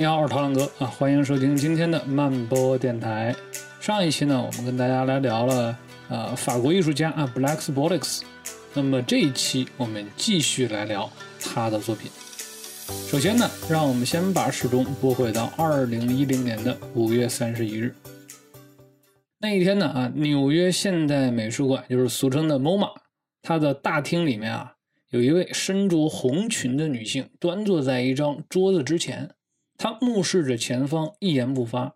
你好，我是陶浪哥啊，欢迎收听今天的慢播电台。上一期呢，我们跟大家来聊了呃法国艺术家啊 Black b o l i x 那么这一期我们继续来聊他的作品。首先呢，让我们先把时钟拨回到二零一零年的五月三十一日。那一天呢啊，纽约现代美术馆就是俗称的 MoMA，它的大厅里面啊，有一位身着红裙的女性端坐在一张桌子之前。他目视着前方，一言不发。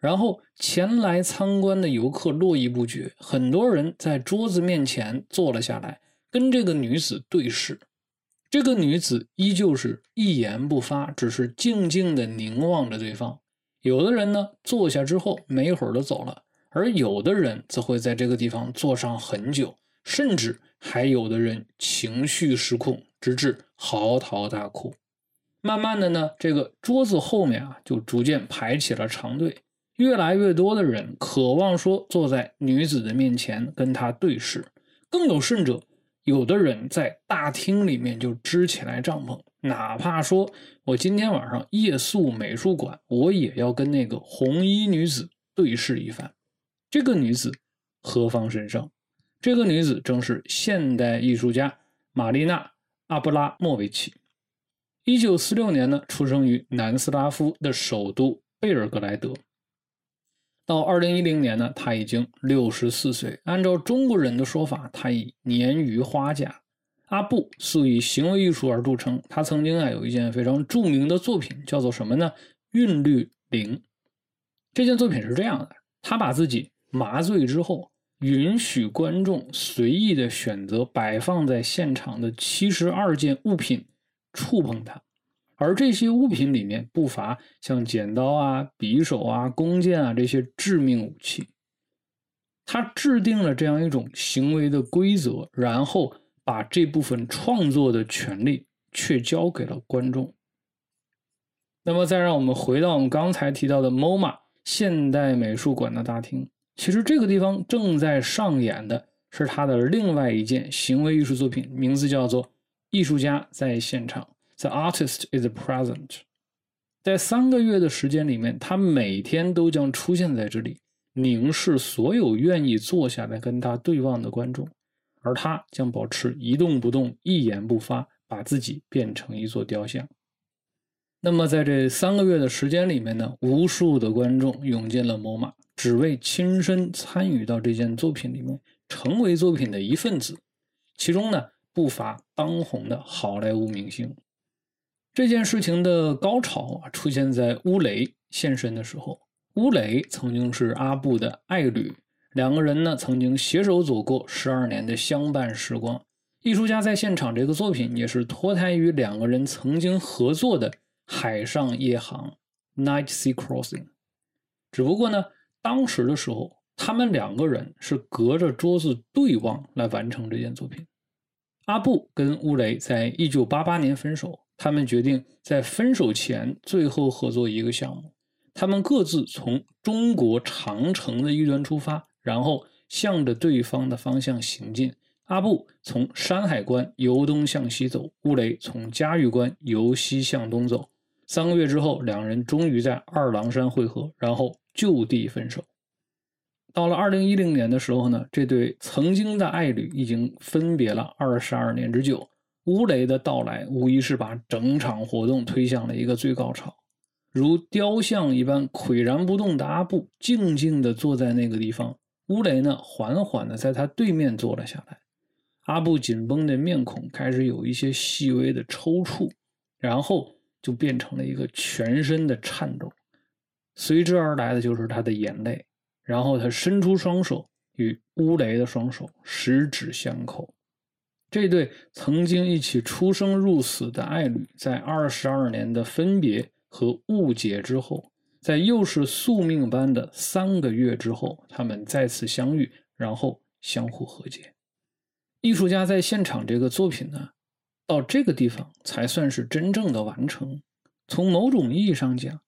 然后前来参观的游客络绎不绝，很多人在桌子面前坐了下来，跟这个女子对视。这个女子依旧是一言不发，只是静静的凝望着对方。有的人呢，坐下之后没一会儿就走了，而有的人则会在这个地方坐上很久，甚至还有的人情绪失控，直至嚎啕大哭。慢慢的呢，这个桌子后面啊，就逐渐排起了长队，越来越多的人渴望说坐在女子的面前跟她对视，更有甚者，有的人在大厅里面就支起来帐篷，哪怕说我今天晚上夜宿美术馆，我也要跟那个红衣女子对视一番。这个女子何方神圣？这个女子正是现代艺术家玛丽娜·阿布拉莫维奇。一九四六年呢，出生于南斯拉夫的首都贝尔格莱德。到二零一零年呢，他已经六十四岁。按照中国人的说法，他已年逾花甲。阿布素以行为艺术而著称。他曾经啊有一件非常著名的作品，叫做什么呢？韵律零。这件作品是这样的：他把自己麻醉之后，允许观众随意的选择摆放在现场的七十二件物品。触碰它，而这些物品里面不乏像剪刀啊、匕首啊、弓箭啊这些致命武器。他制定了这样一种行为的规则，然后把这部分创作的权利却交给了观众。那么，再让我们回到我们刚才提到的 MoMA 现代美术馆的大厅，其实这个地方正在上演的是他的另外一件行为艺术作品，名字叫做。艺术家在现场，The artist is present。在三个月的时间里面，他每天都将出现在这里，凝视所有愿意坐下来跟他对望的观众，而他将保持一动不动，一言不发，把自己变成一座雕像。那么，在这三个月的时间里面呢，无数的观众涌进了 MoMA，只为亲身参与到这件作品里面，成为作品的一份子。其中呢。不乏当红的好莱坞明星。这件事情的高潮啊，出现在乌雷现身的时候。乌雷曾经是阿布的爱侣，两个人呢曾经携手走过十二年的相伴时光。艺术家在现场这个作品也是脱胎于两个人曾经合作的海上夜航 （Night Sea Crossing）。只不过呢，当时的时候，他们两个人是隔着桌子对望来完成这件作品。阿布跟乌雷在一九八八年分手，他们决定在分手前最后合作一个项目。他们各自从中国长城的一端出发，然后向着对方的方向行进。阿布从山海关由东向西走，乌雷从嘉峪关由西向东走。三个月之后，两人终于在二郎山会合，然后就地分手。到了二零一零年的时候呢，这对曾经的爱侣已经分别了二十二年之久。乌雷的到来无疑是把整场活动推向了一个最高潮。如雕像一般岿然不动的阿布静静地坐在那个地方，乌雷呢缓缓地在他对面坐了下来。阿布紧绷的面孔开始有一些细微的抽搐，然后就变成了一个全身的颤抖，随之而来的就是他的眼泪。然后他伸出双手，与乌雷的双手十指相扣。这对曾经一起出生入死的爱侣，在二十二年的分别和误解之后，在又是宿命般的三个月之后，他们再次相遇，然后相互和解。艺术家在现场这个作品呢，到这个地方才算是真正的完成。从某种意义上讲，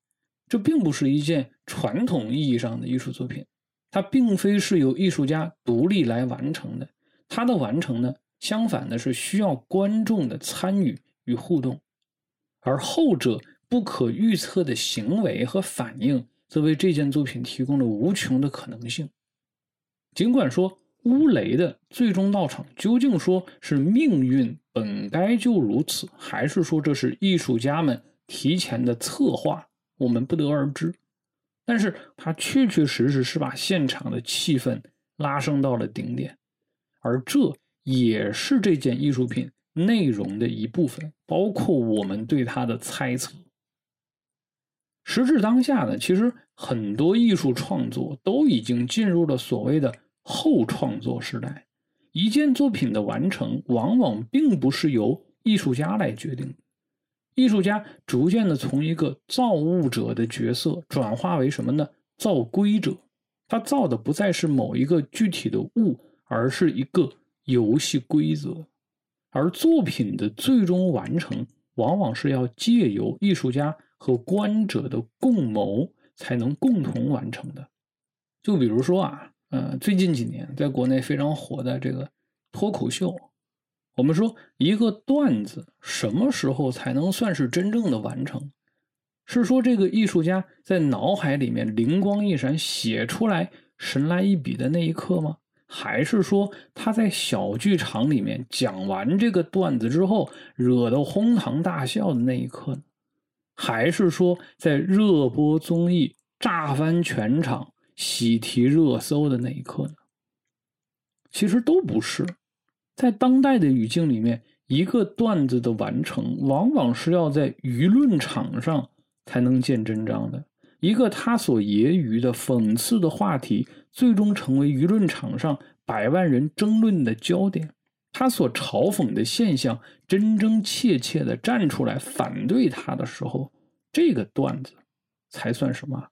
这并不是一件传统意义上的艺术作品。它并非是由艺术家独立来完成的，它的完成呢，相反的是需要观众的参与与互动，而后者不可预测的行为和反应，则为这件作品提供了无穷的可能性。尽管说乌雷的最终到场究竟说是命运本该就如此，还是说这是艺术家们提前的策划，我们不得而知。但是他确确实实是把现场的气氛拉升到了顶点，而这也是这件艺术品内容的一部分，包括我们对它的猜测。时至当下呢，其实很多艺术创作都已经进入了所谓的后创作时代。一件作品的完成，往往并不是由艺术家来决定。艺术家逐渐的从一个造物者的角色转化为什么呢？造规者。他造的不再是某一个具体的物，而是一个游戏规则。而作品的最终完成，往往是要借由艺术家和观者的共谋才能共同完成的。就比如说啊，呃，最近几年在国内非常火的这个脱口秀。我们说一个段子什么时候才能算是真正的完成？是说这个艺术家在脑海里面灵光一闪写出来神来一笔的那一刻吗？还是说他在小剧场里面讲完这个段子之后惹得哄堂大笑的那一刻呢？还是说在热播综艺炸翻全场喜提热搜的那一刻呢？其实都不是。在当代的语境里面，一个段子的完成，往往是要在舆论场上才能见真章的。一个他所揶揄的讽刺的话题，最终成为舆论场上百万人争论的焦点。他所嘲讽的现象，真真切切的站出来反对他的时候，这个段子才算什么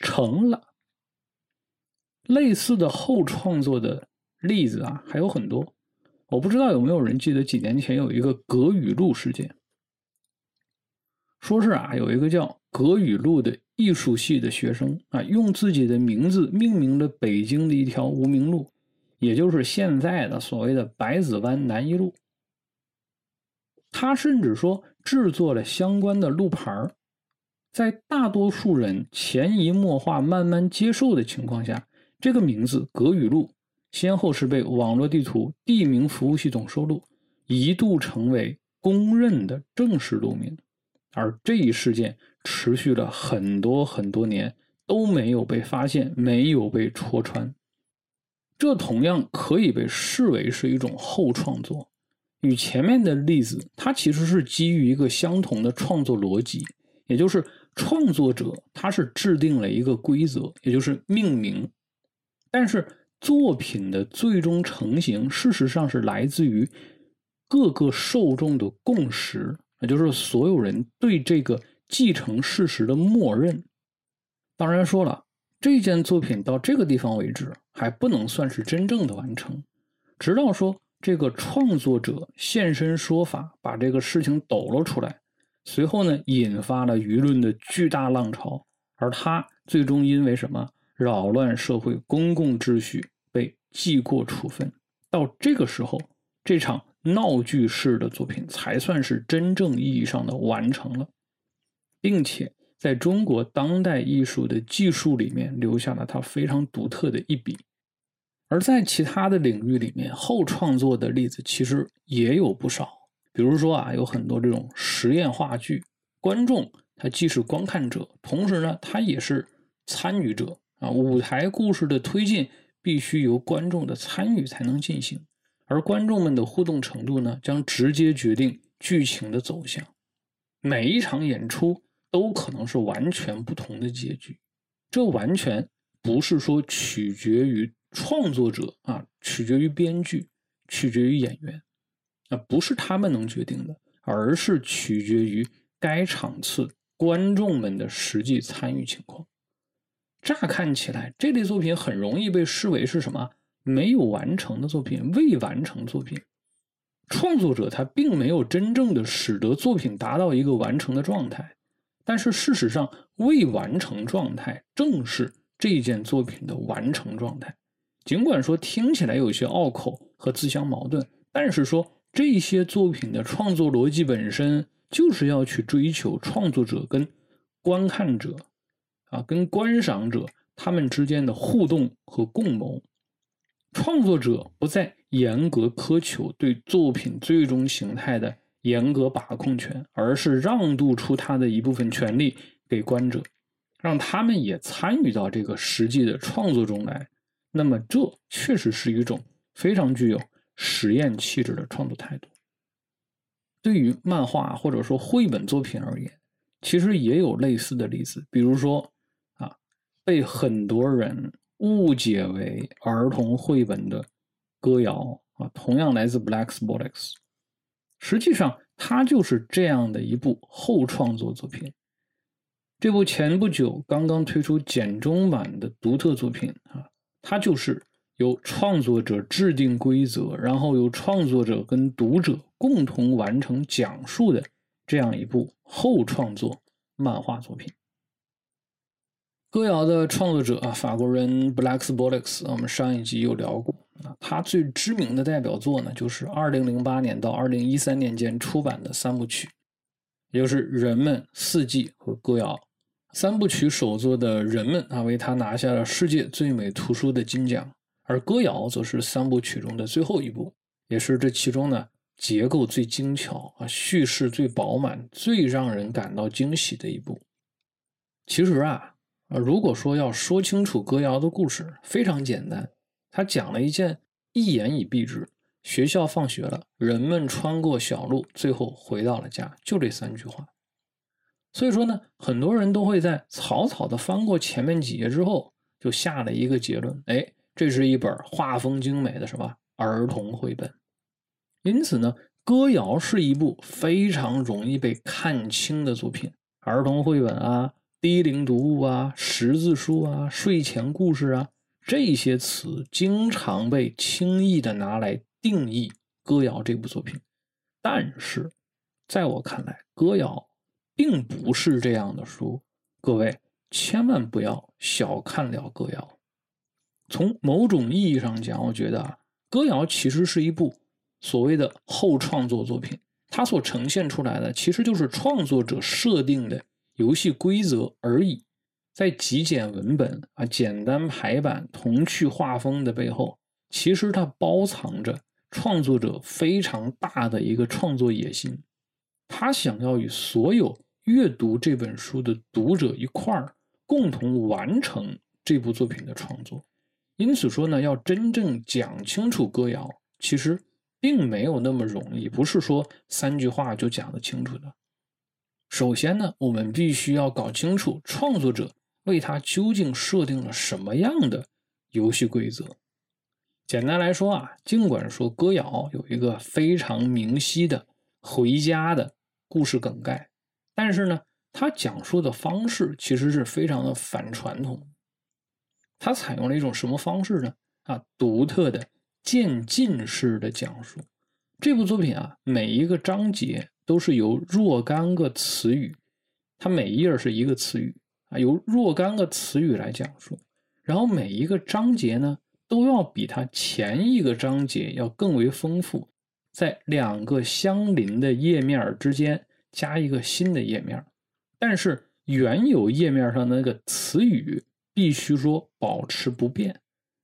成了。类似的后创作的例子啊，还有很多。我不知道有没有人记得几年前有一个葛雨露事件，说是啊，有一个叫葛雨露的艺术系的学生啊，用自己的名字命名了北京的一条无名路，也就是现在的所谓的百子湾南一路。他甚至说制作了相关的路牌在大多数人潜移默化、慢慢接受的情况下，这个名字葛雨露。先后是被网络地图地名服务系统收录，一度成为公认的正式路名，而这一事件持续了很多很多年都没有被发现，没有被戳穿。这同样可以被视为是一种后创作，与前面的例子，它其实是基于一个相同的创作逻辑，也就是创作者他是制定了一个规则，也就是命名，但是。作品的最终成型，事实上是来自于各个受众的共识，也就是所有人对这个继承事实的默认。当然说了，这件作品到这个地方为止还不能算是真正的完成，直到说这个创作者现身说法，把这个事情抖了出来，随后呢，引发了舆论的巨大浪潮，而他最终因为什么？扰乱社会公共秩序，被记过处分。到这个时候，这场闹剧式的作品才算是真正意义上的完成了，并且在中国当代艺术的技术里面留下了它非常独特的一笔。而在其他的领域里面，后创作的例子其实也有不少。比如说啊，有很多这种实验话剧，观众他既是观看者，同时呢，他也是参与者。啊，舞台故事的推进必须由观众的参与才能进行，而观众们的互动程度呢，将直接决定剧情的走向。每一场演出都可能是完全不同的结局，这完全不是说取决于创作者啊，取决于编剧，取决于演员，啊，不是他们能决定的，而是取决于该场次观众们的实际参与情况。乍看起来，这类作品很容易被视为是什么没有完成的作品、未完成作品。创作者他并没有真正的使得作品达到一个完成的状态，但是事实上，未完成状态正是这件作品的完成状态。尽管说听起来有些拗口和自相矛盾，但是说这些作品的创作逻辑本身，就是要去追求创作者跟观看者啊，跟观赏者他们之间的互动和共谋。创作者不再严格苛求对作品最终形态的严格把控权，而是让渡出他的一部分权利给观者，让他们也参与到这个实际的创作中来。那么，这确实是一种非常具有实验气质的创作态度。对于漫画或者说绘本作品而言，其实也有类似的例子，比如说，被很多人。误解为儿童绘本的歌谣啊，同样来自 Black Sports，实际上它就是这样的一部后创作作品。这部前不久刚刚推出简中版的独特作品啊，它就是由创作者制定规则，然后由创作者跟读者共同完成讲述的这样一部后创作漫画作品。歌谣的创作者啊，法国人 Black s b o l i x 我们上一集有聊过啊。他最知名的代表作呢，就是2008年到2013年间出版的三部曲，也就是《人们》《四季》和《歌谣》三部曲首作的《人们》啊，为他拿下了世界最美图书的金奖，而《歌谣》则是三部曲中的最后一部，也是这其中呢结构最精巧啊，叙事最饱满、最让人感到惊喜的一部。其实啊。啊，如果说要说清楚歌谣的故事，非常简单。他讲了一件一言以蔽之：学校放学了，人们穿过小路，最后回到了家，就这三句话。所以说呢，很多人都会在草草的翻过前面几页之后，就下了一个结论：哎，这是一本画风精美的什么儿童绘本。因此呢，歌谣是一部非常容易被看清的作品，儿童绘本啊。低龄读物啊，识字书啊，睡前故事啊，这些词经常被轻易的拿来定义《歌谣》这部作品。但是，在我看来，《歌谣》并不是这样的书。各位千万不要小看了《歌谣》。从某种意义上讲，我觉得啊，《歌谣》其实是一部所谓的后创作作品，它所呈现出来的其实就是创作者设定的。游戏规则而已，在极简文本啊、简单排版、童趣画风的背后，其实它包藏着创作者非常大的一个创作野心。他想要与所有阅读这本书的读者一块儿共同完成这部作品的创作。因此说呢，要真正讲清楚歌谣，其实并没有那么容易，不是说三句话就讲得清楚的。首先呢，我们必须要搞清楚创作者为他究竟设定了什么样的游戏规则。简单来说啊，尽管说歌谣有一个非常明晰的回家的故事梗概，但是呢，它讲述的方式其实是非常的反传统。它采用了一种什么方式呢？啊，独特的渐进式的讲述。这部作品啊，每一个章节。都是由若干个词语，它每一页是一个词语啊，由若干个词语来讲述。然后每一个章节呢，都要比它前一个章节要更为丰富，在两个相邻的页面之间加一个新的页面，但是原有页面上的那个词语必须说保持不变。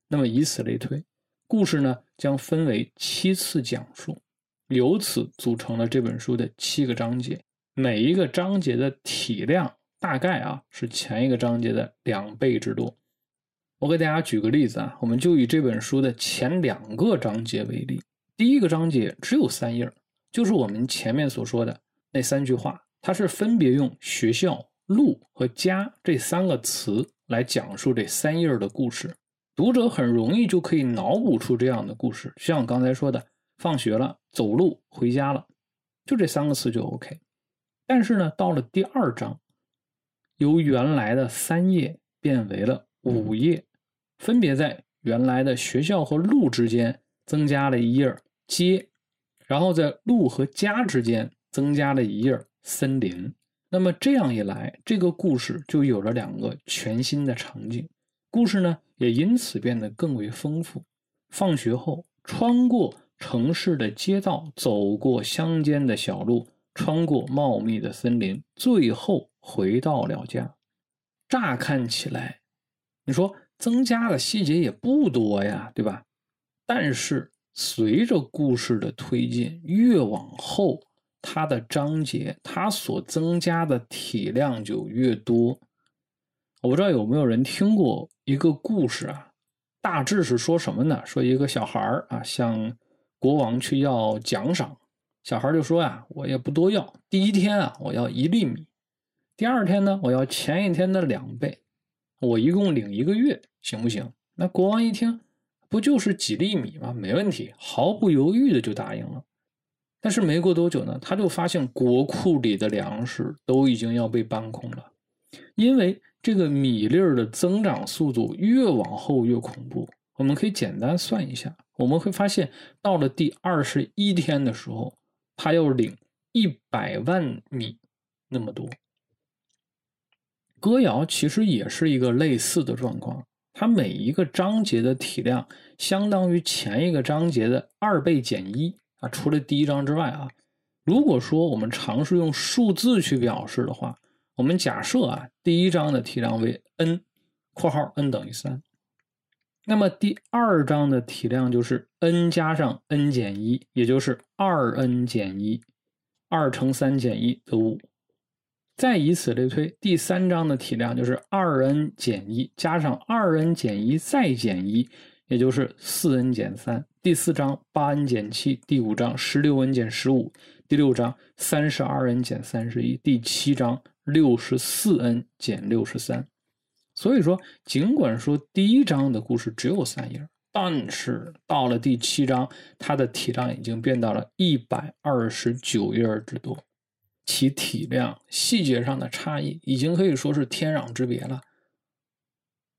那么以此类推，故事呢将分为七次讲述。由此组成了这本书的七个章节，每一个章节的体量大概啊是前一个章节的两倍之多。我给大家举个例子啊，我们就以这本书的前两个章节为例。第一个章节只有三页，就是我们前面所说的那三句话，它是分别用学校、路和家这三个词来讲述这三页的故事。读者很容易就可以脑补出这样的故事，像我刚才说的。放学了，走路回家了，就这三个词就 OK。但是呢，到了第二章，由原来的三页变为了五页，分别在原来的学校和路之间增加了一页街，然后在路和家之间增加了一页森林。那么这样一来，这个故事就有了两个全新的场景，故事呢也因此变得更为丰富。放学后，穿过。城市的街道，走过乡间的小路，穿过茂密的森林，最后回到了家。乍看起来，你说增加的细节也不多呀，对吧？但是随着故事的推进，越往后，它的章节它所增加的体量就越多。我不知道有没有人听过一个故事啊？大致是说什么呢？说一个小孩啊，向国王去要奖赏，小孩就说呀：“我也不多要，第一天啊，我要一粒米；第二天呢，我要前一天的两倍，我一共领一个月，行不行？”那国王一听，不就是几粒米吗？没问题，毫不犹豫的就答应了。但是没过多久呢，他就发现国库里的粮食都已经要被搬空了，因为。这个米粒儿的增长速度越往后越恐怖。我们可以简单算一下，我们会发现，到了第二十一天的时候，他要领一百万米那么多。歌谣其实也是一个类似的状况，它每一个章节的体量相当于前一个章节的二倍减一啊。除了第一章之外啊，如果说我们尝试用数字去表示的话。我们假设啊，第一章的体量为 n，括号 n 等于三，那么第二章的体量就是 n 加上 n 减一，也就是二 n 减一，二乘三减一得五，再以此类推，第三章的体量就是二 n 减一加上二 n 减一再减一，也就是四 n 减三。第四章八 n 减七，第五章十六 n 减十五，第六章三十二 n 减三十一，第七章。六十四 n 减六十三，所以说，尽管说第一章的故事只有三页，但是到了第七章，它的体量已经变到了一百二十九页之多，其体量、细节上的差异已经可以说是天壤之别了。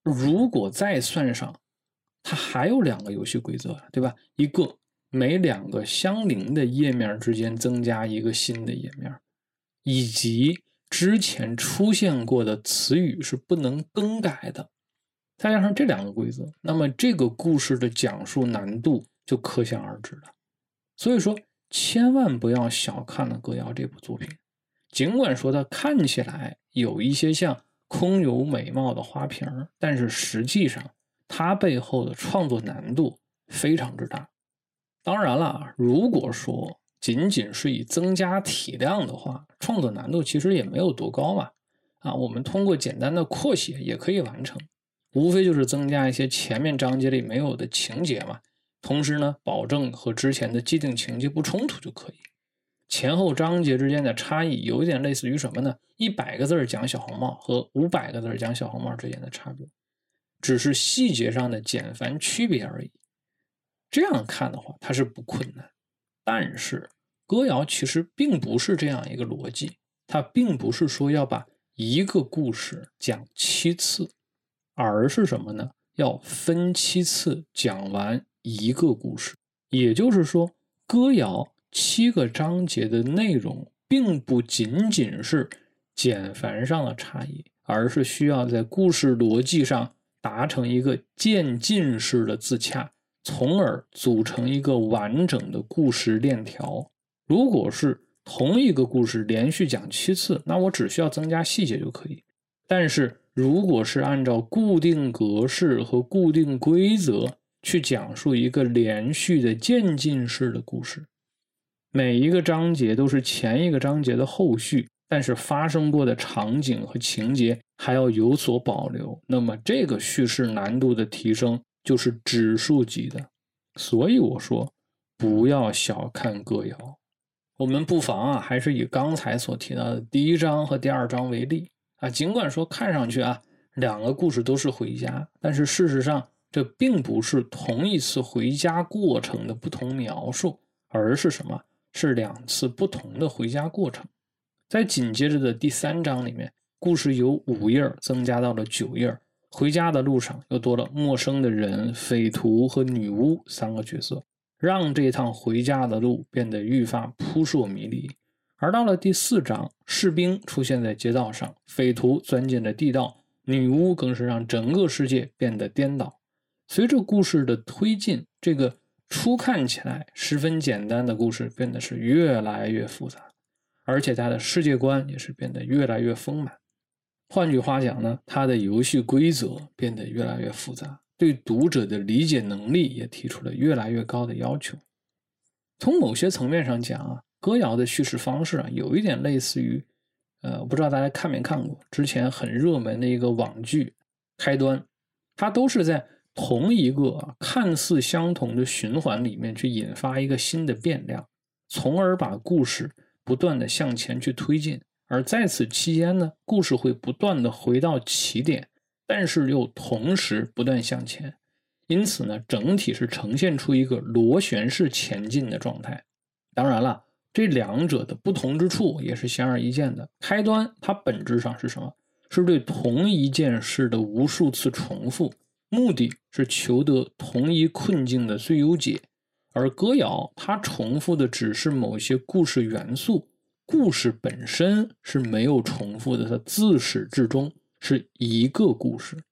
如果再算上，它还有两个游戏规则，对吧？一个每两个相邻的页面之间增加一个新的页面，以及。之前出现过的词语是不能更改的，再加上这两个规则，那么这个故事的讲述难度就可想而知了。所以说，千万不要小看了《歌谣》这部作品，尽管说它看起来有一些像空有美貌的花瓶，但是实际上它背后的创作难度非常之大。当然了，如果说，仅仅是以增加体量的话，创作难度其实也没有多高嘛。啊，我们通过简单的扩写也可以完成，无非就是增加一些前面章节里没有的情节嘛。同时呢，保证和之前的既定情节不冲突就可以。前后章节之间的差异有一点类似于什么呢？一百个字讲小红帽和五百个字讲小红帽之间的差别，只是细节上的简繁区别而已。这样看的话，它是不困难，但是。歌谣其实并不是这样一个逻辑，它并不是说要把一个故事讲七次，而是什么呢？要分七次讲完一个故事。也就是说，歌谣七个章节的内容，并不仅仅是简繁上的差异，而是需要在故事逻辑上达成一个渐进式的自洽，从而组成一个完整的故事链条。如果是同一个故事连续讲七次，那我只需要增加细节就可以。但是如果是按照固定格式和固定规则去讲述一个连续的渐进式的故事，每一个章节都是前一个章节的后续，但是发生过的场景和情节还要有所保留，那么这个叙事难度的提升就是指数级的。所以我说，不要小看歌谣。我们不妨啊，还是以刚才所提到的第一章和第二章为例啊。尽管说看上去啊，两个故事都是回家，但是事实上这并不是同一次回家过程的不同描述，而是什么？是两次不同的回家过程。在紧接着的第三章里面，故事由五页增加到了九页，回家的路上又多了陌生的人、匪徒和女巫三个角色。让这趟回家的路变得愈发扑朔迷离，而到了第四章，士兵出现在街道上，匪徒钻进了地道，女巫更是让整个世界变得颠倒。随着故事的推进，这个初看起来十分简单的故事变得是越来越复杂，而且它的世界观也是变得越来越丰满。换句话讲呢，它的游戏规则变得越来越复杂，对读者的理解能力也提出了越来越高的要求。从某些层面上讲啊，歌谣的叙事方式啊，有一点类似于，呃，我不知道大家看没看过之前很热门的一个网剧《开端》，它都是在同一个看似相同的循环里面去引发一个新的变量，从而把故事不断的向前去推进。而在此期间呢，故事会不断的回到起点，但是又同时不断向前，因此呢，整体是呈现出一个螺旋式前进的状态。当然了，这两者的不同之处也是显而易见的。开端它本质上是什么？是对同一件事的无数次重复，目的是求得同一困境的最优解。而歌谣它重复的只是某些故事元素。故事本身是没有重复的，它自始至终是一个故事，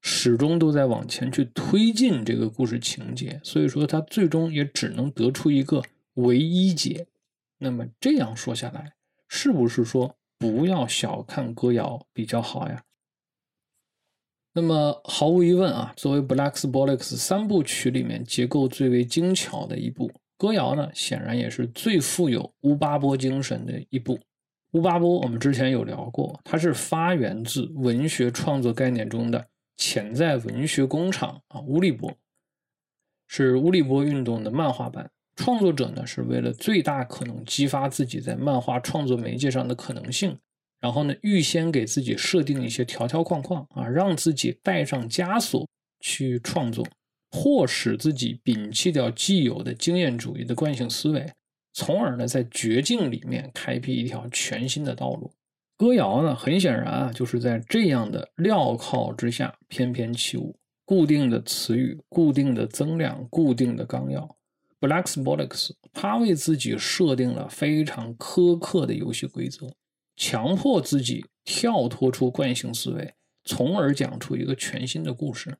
始终都在往前去推进这个故事情节，所以说它最终也只能得出一个唯一解。那么这样说下来，是不是说不要小看歌谣比较好呀？那么毫无疑问啊，作为 Blackbox 三部曲里面结构最为精巧的一部。歌谣呢，显然也是最富有乌巴波精神的一部。乌巴波，我们之前有聊过，它是发源自文学创作概念中的潜在文学工厂啊。乌利波是乌利波运动的漫画版，创作者呢是为了最大可能激发自己在漫画创作媒介上的可能性，然后呢预先给自己设定一些条条框框啊，让自己带上枷锁去创作。或使自己摒弃掉既有的经验主义的惯性思维，从而呢在绝境里面开辟一条全新的道路。歌谣呢，很显然啊，就是在这样的镣铐之下翩翩起舞。固定的词语、固定的增量、固定的纲要。Blacksbolics，他为自己设定了非常苛刻的游戏规则，强迫自己跳脱出惯性思维，从而讲出一个全新的故事。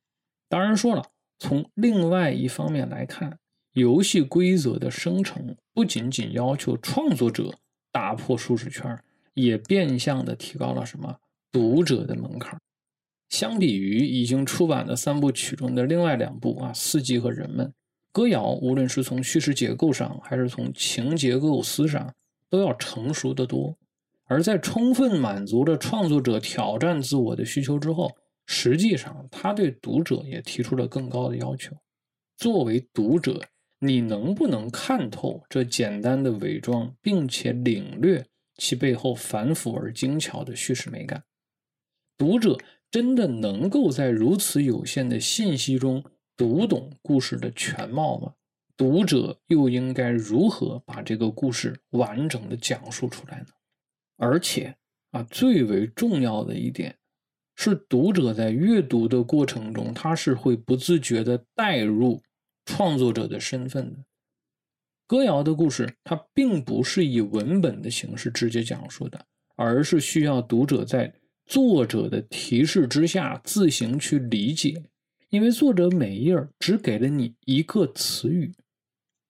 当然说了。从另外一方面来看，游戏规则的生成不仅仅要求创作者打破舒适圈，也变相的提高了什么读者的门槛。相比于已经出版的三部曲中的另外两部啊，《四季》和《人们》，歌谣无论是从叙事结构上，还是从情节构思上，都要成熟得多。而在充分满足了创作者挑战自我的需求之后。实际上，他对读者也提出了更高的要求。作为读者，你能不能看透这简单的伪装，并且领略其背后繁复而精巧的叙事美感？读者真的能够在如此有限的信息中读懂故事的全貌吗？读者又应该如何把这个故事完整的讲述出来呢？而且啊，最为重要的一点。是读者在阅读的过程中，他是会不自觉的带入创作者的身份的。歌谣的故事，它并不是以文本的形式直接讲述的，而是需要读者在作者的提示之下自行去理解。因为作者每一页只给了你一个词语，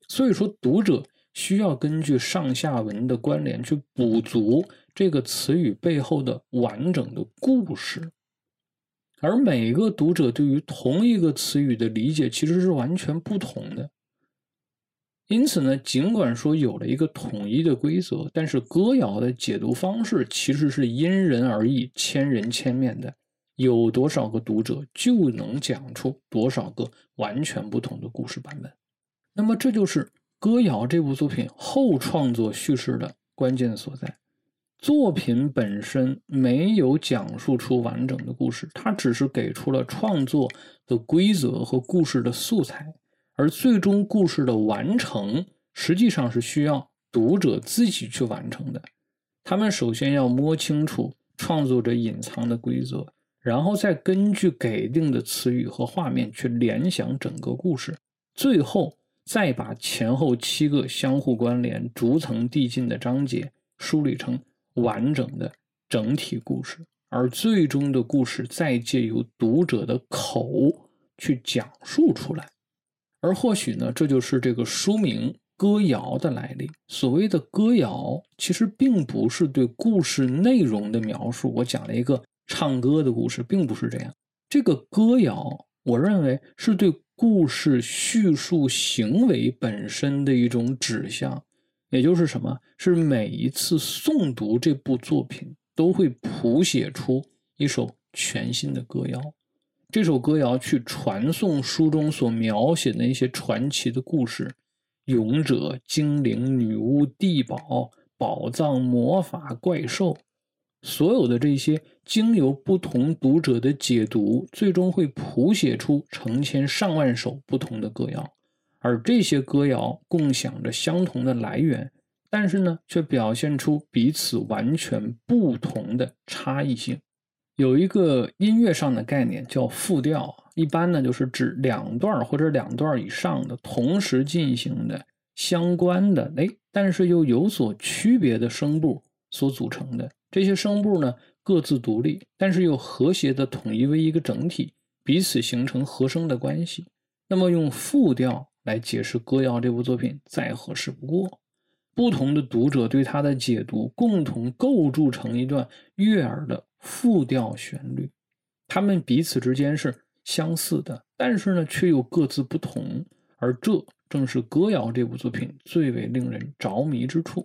所以说读者需要根据上下文的关联去补足这个词语背后的完整的故事。而每个读者对于同一个词语的理解其实是完全不同的，因此呢，尽管说有了一个统一的规则，但是歌谣的解读方式其实是因人而异、千人千面的。有多少个读者就能讲出多少个完全不同的故事版本。那么，这就是歌谣这部作品后创作叙事的关键所在。作品本身没有讲述出完整的故事，它只是给出了创作的规则和故事的素材，而最终故事的完成实际上是需要读者自己去完成的。他们首先要摸清楚创作者隐藏的规则，然后再根据给定的词语和画面去联想整个故事，最后再把前后七个相互关联、逐层递进的章节梳理成。完整的整体故事，而最终的故事再借由读者的口去讲述出来，而或许呢，这就是这个书名《歌谣的来历。所谓的歌谣，其实并不是对故事内容的描述。我讲了一个唱歌的故事，并不是这样。这个歌谣，我认为是对故事叙述行为本身的一种指向。也就是什么？是每一次诵读这部作品，都会谱写出一首全新的歌谣。这首歌谣去传颂书中所描写的一些传奇的故事，勇者、精灵、女巫、地堡、宝藏、魔法、怪兽，所有的这些经由不同读者的解读，最终会谱写出成千上万首不同的歌谣。而这些歌谣共享着相同的来源，但是呢，却表现出彼此完全不同的差异性。有一个音乐上的概念叫复调，一般呢就是指两段或者两段以上的同时进行的相关的哎，但是又有所区别的声部所组成的。这些声部呢各自独立，但是又和谐的统一为一个整体，彼此形成和声的关系。那么用复调来解释歌谣这部作品再合适不过。不同的读者对它的解读，共同构筑成一段悦耳的。复调旋律，他们彼此之间是相似的，但是呢，却又各自不同。而这正是歌谣这部作品最为令人着迷之处。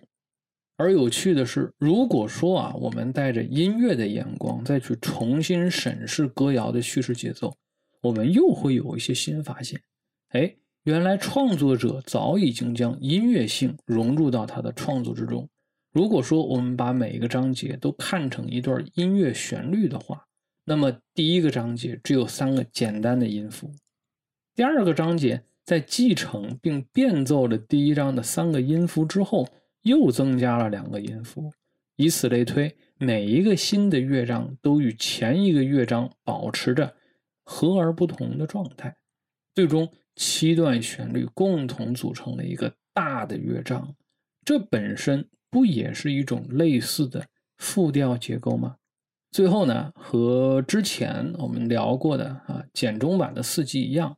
而有趣的是，如果说啊，我们带着音乐的眼光再去重新审视歌谣的叙事节奏，我们又会有一些新发现。哎，原来创作者早已经将音乐性融入到他的创作之中。如果说我们把每一个章节都看成一段音乐旋律的话，那么第一个章节只有三个简单的音符，第二个章节在继承并变奏了第一章的三个音符之后，又增加了两个音符，以此类推，每一个新的乐章都与前一个乐章保持着和而不同的状态，最终七段旋律共同组成了一个大的乐章，这本身。不也是一种类似的复调结构吗？最后呢，和之前我们聊过的啊简中版的四季一样，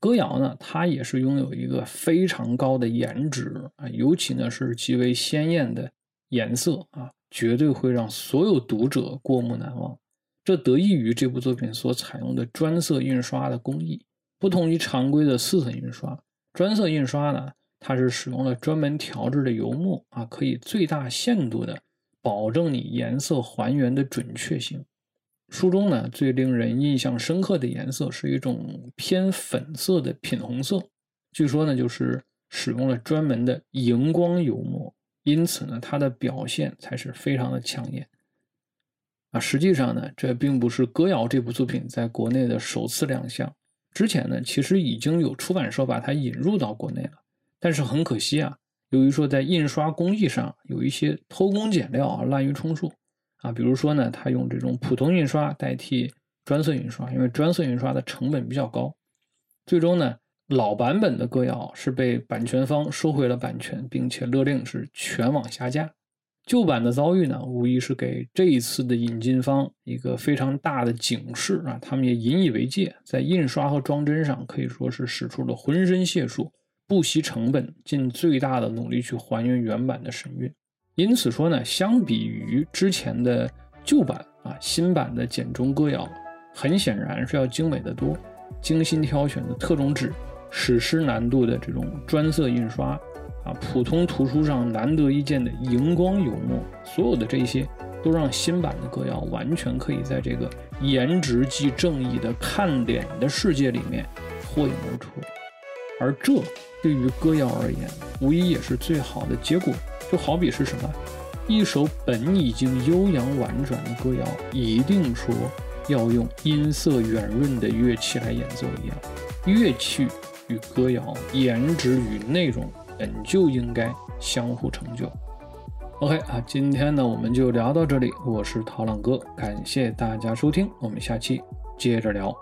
歌谣呢，它也是拥有一个非常高的颜值啊，尤其呢是极为鲜艳的颜色啊，绝对会让所有读者过目难忘。这得益于这部作品所采用的专色印刷的工艺，不同于常规的四色印刷，专色印刷呢。它是使用了专门调制的油墨啊，可以最大限度的保证你颜色还原的准确性。书中呢最令人印象深刻的颜色是一种偏粉色的品红色，据说呢就是使用了专门的荧光油墨，因此呢它的表现才是非常的抢眼。啊，实际上呢这并不是歌谣这部作品在国内的首次亮相，之前呢其实已经有出版社把它引入到国内了。但是很可惜啊，由于说在印刷工艺上有一些偷工减料啊、滥竽充数啊，比如说呢，他用这种普通印刷代替专色印刷，因为专色印刷的成本比较高，最终呢，老版本的歌谣是被版权方收回了版权，并且勒令是全网下架。旧版的遭遇呢，无疑是给这一次的引进方一个非常大的警示啊，他们也引以为戒，在印刷和装帧上可以说是使出了浑身解数。不惜成本，尽最大的努力去还原原版的神韵。因此说呢，相比于之前的旧版啊，新版的简中歌谣，很显然是要精美的多。精心挑选的特种纸，史诗难度的这种专色印刷，啊，普通图书上难得一见的荧光油墨，所有的这些，都让新版的歌谣完全可以在这个颜值即正义的看脸的世界里面脱颖而出。而这。对于歌谣而言，无疑也是最好的结果。就好比是什么，一首本已经悠扬婉转的歌谣，一定说要用音色圆润的乐器来演奏一样。乐器与歌谣，颜值与内容，本就应该相互成就。OK 啊，今天呢我们就聊到这里。我是陶浪哥，感谢大家收听，我们下期接着聊。